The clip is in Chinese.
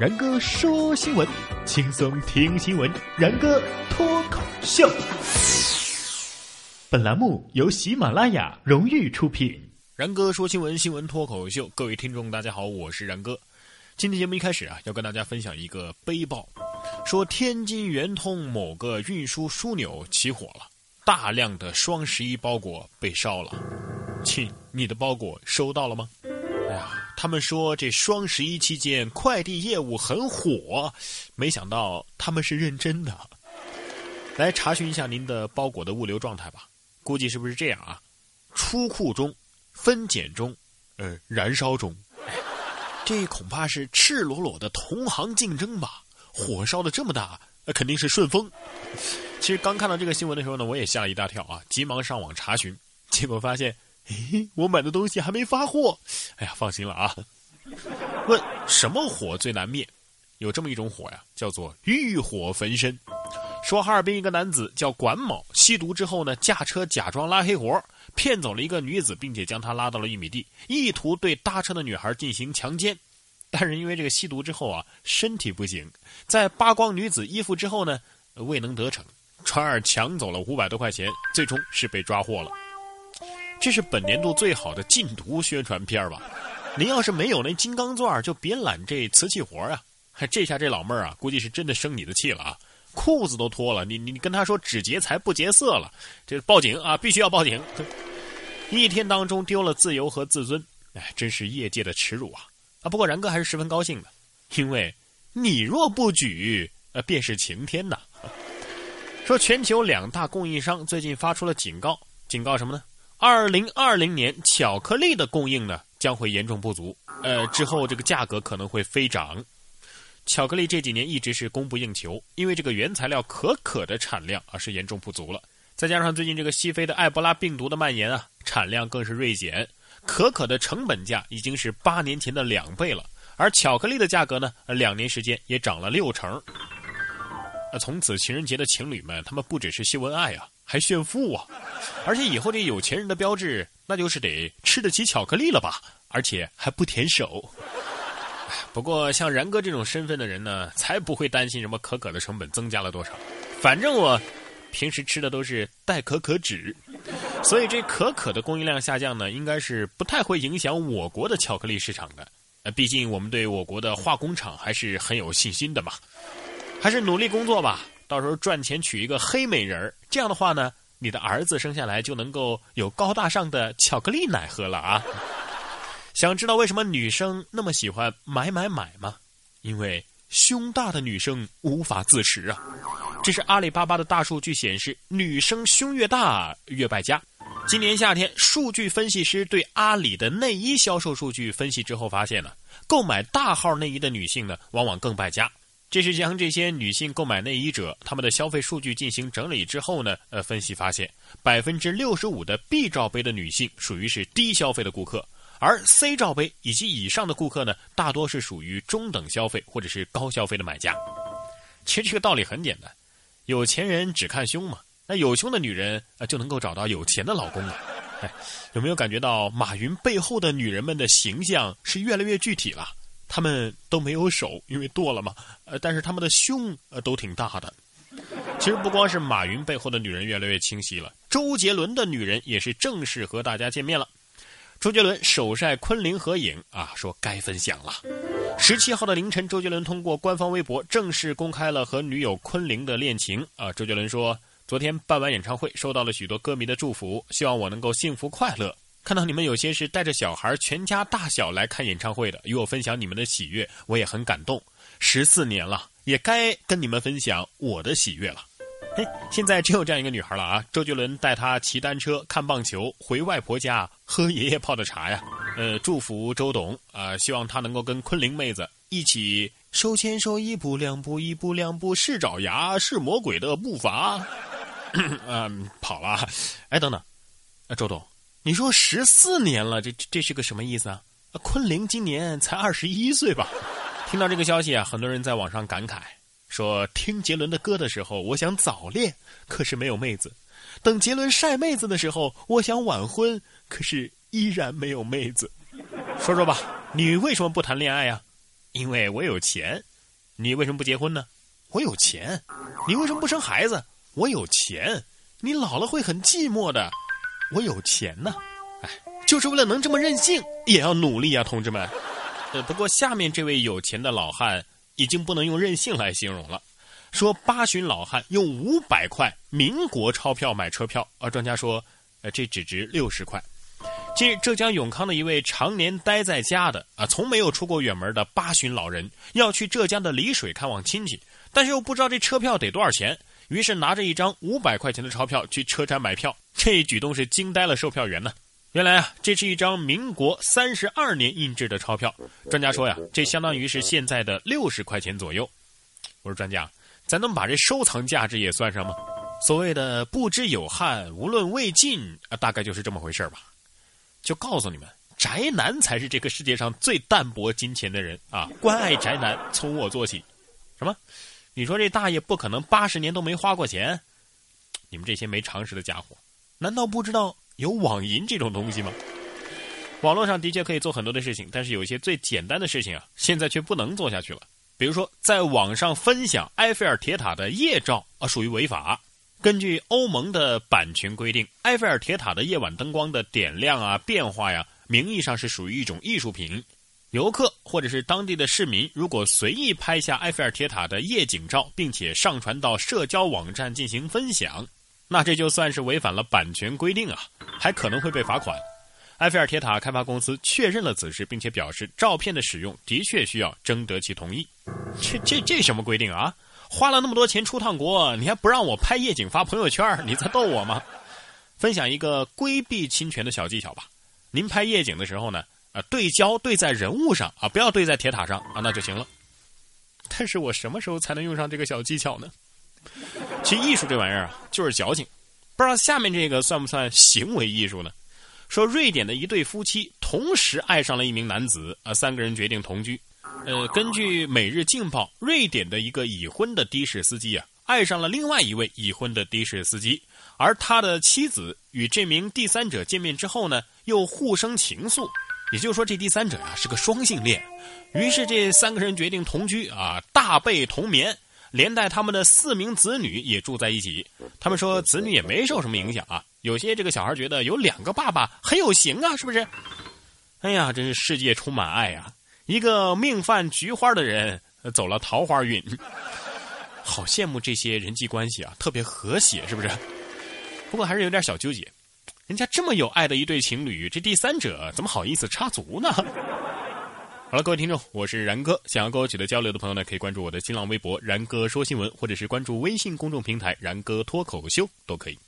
然哥说新闻，轻松听新闻。然哥脱口秀，本栏目由喜马拉雅荣誉出品。然哥说新闻，新闻脱口秀，各位听众大家好，我是然哥。今天节目一开始啊，要跟大家分享一个悲报，说天津圆通某个运输枢纽起火了，大量的双十一包裹被烧了。亲，你的包裹收到了吗？他们说这双十一期间快递业务很火，没想到他们是认真的。来查询一下您的包裹的物流状态吧，估计是不是这样啊？出库中，分拣中，呃，燃烧中。这恐怕是赤裸裸的同行竞争吧？火烧的这么大，那肯定是顺丰。其实刚看到这个新闻的时候呢，我也吓了一大跳啊，急忙上网查询，结果发现。哎，我买的东西还没发货，哎呀，放心了啊。问什么火最难灭？有这么一种火呀，叫做欲火焚身。说哈尔滨一个男子叫管某，吸毒之后呢，驾车假装拉黑活，骗走了一个女子，并且将她拉到了玉米地，意图对搭车的女孩进行强奸。但是因为这个吸毒之后啊，身体不行，在扒光女子衣服之后呢，未能得逞，传而抢走了五百多块钱，最终是被抓获了。这是本年度最好的禁毒宣传片吧？您要是没有那金刚钻，就别揽这瓷器活啊！这下这老妹儿啊，估计是真的生你的气了啊！裤子都脱了，你你跟他说只劫财不劫色了，这报警啊，必须要报警！一天当中丢了自由和自尊，哎，真是业界的耻辱啊！啊，不过然哥还是十分高兴的，因为你若不举，呃，便是晴天呐！说全球两大供应商最近发出了警告，警告什么呢？二零二零年巧克力的供应呢将会严重不足，呃，之后这个价格可能会飞涨。巧克力这几年一直是供不应求，因为这个原材料可可的产量啊是严重不足了，再加上最近这个西非的埃博拉病毒的蔓延啊，产量更是锐减，可可的成本价已经是八年前的两倍了，而巧克力的价格呢，两年时间也涨了六成。呃，从此情人节的情侣们，他们不只是秀恩爱啊。还炫富啊！而且以后这有钱人的标志，那就是得吃得起巧克力了吧？而且还不舔手。不过像然哥这种身份的人呢，才不会担心什么可可的成本增加了多少。反正我平时吃的都是代可可脂，所以这可可的供应量下降呢，应该是不太会影响我国的巧克力市场的。呃，毕竟我们对我国的化工厂还是很有信心的嘛。还是努力工作吧。到时候赚钱娶一个黑美人儿，这样的话呢，你的儿子生下来就能够有高大上的巧克力奶喝了啊！想知道为什么女生那么喜欢买买买吗？因为胸大的女生无法自持啊！这是阿里巴巴的大数据显示，女生胸越大越败家。今年夏天，数据分析师对阿里的内衣销售数据分析之后发现呢，购买大号内衣的女性呢，往往更败家。这是将这些女性购买内衣者他们的消费数据进行整理之后呢，呃，分析发现，百分之六十五的 B 罩杯的女性属于是低消费的顾客，而 C 罩杯以及以上的顾客呢，大多是属于中等消费或者是高消费的买家。其实这个道理很简单，有钱人只看胸嘛，那有胸的女人啊就能够找到有钱的老公了。哎，有没有感觉到马云背后的女人们的形象是越来越具体了？他们都没有手，因为剁了嘛。呃，但是他们的胸呃都挺大的。其实不光是马云背后的女人越来越清晰了，周杰伦的女人也是正式和大家见面了。周杰伦首晒昆凌合影啊，说该分享了。十七号的凌晨，周杰伦通过官方微博正式公开了和女友昆凌的恋情啊。周杰伦说，昨天办完演唱会，收到了许多歌迷的祝福，希望我能够幸福快乐。看到你们有些是带着小孩全家大小来看演唱会的，与我分享你们的喜悦，我也很感动。十四年了，也该跟你们分享我的喜悦了。嘿，现在只有这样一个女孩了啊！周杰伦带她骑单车、看棒球，回外婆家喝爷爷泡的茶呀。呃，祝福周董啊，希望他能够跟昆凌妹子一起手牵手，一步两步，一步两步是爪牙，是魔鬼的步伐。嗯，跑了。哎，等等，啊，周董。你说十四年了，这这是个什么意思啊？昆凌今年才二十一岁吧？听到这个消息啊，很多人在网上感慨说：听杰伦的歌的时候，我想早恋，可是没有妹子；等杰伦晒妹子的时候，我想晚婚，可是依然没有妹子。说说吧，你为什么不谈恋爱呀？因为我有钱。你为什么不结婚呢？我有钱。你为什么不生孩子？我有钱。你老了会很寂寞的。我有钱呢。哎，就是为了能这么任性，也要努力啊，同志们。呃，不过下面这位有钱的老汉已经不能用任性来形容了。说八旬老汉用五百块民国钞票买车票，而专家说，呃，这只值六十块。近日，浙江永康的一位常年待在家的啊，从没有出过远门的八旬老人，要去浙江的丽水看望亲戚，但是又不知道这车票得多少钱，于是拿着一张五百块钱的钞票去车站买票。这一举动是惊呆了售票员呢。原来啊，这是一张民国三十二年印制的钞票。专家说呀，这相当于是现在的六十块钱左右。我说专家。咱能把这收藏价值也算上吗？所谓的不知有汉，无论魏晋啊，大概就是这么回事吧。就告诉你们，宅男才是这个世界上最淡泊金钱的人啊！关爱宅男，从我做起。什么？你说这大爷不可能八十年都没花过钱？你们这些没常识的家伙，难道不知道有网银这种东西吗？网络上的确可以做很多的事情，但是有一些最简单的事情啊，现在却不能做下去了。比如说，在网上分享埃菲尔铁塔的夜照啊，属于违法。根据欧盟的版权规定，埃菲尔铁塔的夜晚灯光的点亮啊、变化呀，名义上是属于一种艺术品。游客或者是当地的市民，如果随意拍下埃菲尔铁塔的夜景照，并且上传到社交网站进行分享，那这就算是违反了版权规定啊，还可能会被罚款。埃菲尔铁塔开发公司确认了此事，并且表示照片的使用的确需要征得其同意。这这这什么规定啊？花了那么多钱出趟国，你还不让我拍夜景发朋友圈？你在逗我吗？分享一个规避侵权的小技巧吧。您拍夜景的时候呢，啊，对焦对在人物上啊，不要对在铁塔上啊，那就行了。但是我什么时候才能用上这个小技巧呢？其实艺术这玩意儿啊，就是矫情。不知道下面这个算不算行为艺术呢？说瑞典的一对夫妻同时爱上了一名男子，啊，三个人决定同居。呃，根据《每日镜报》，瑞典的一个已婚的的士司机啊，爱上了另外一位已婚的的士司机，而他的妻子与这名第三者见面之后呢，又互生情愫，也就是说，这第三者啊是个双性恋。于是这三个人决定同居啊，大被同眠。连带他们的四名子女也住在一起，他们说子女也没受什么影响啊。有些这个小孩觉得有两个爸爸很有型啊，是不是？哎呀，真是世界充满爱呀！一个命犯菊花的人走了桃花运，好羡慕这些人际关系啊，特别和谐，是不是？不过还是有点小纠结，人家这么有爱的一对情侣，这第三者怎么好意思插足呢？好了，各位听众，我是然哥。想要跟我取得交流的朋友呢，可以关注我的新浪微博“然哥说新闻”，或者是关注微信公众平台“然哥脱口秀”都可以。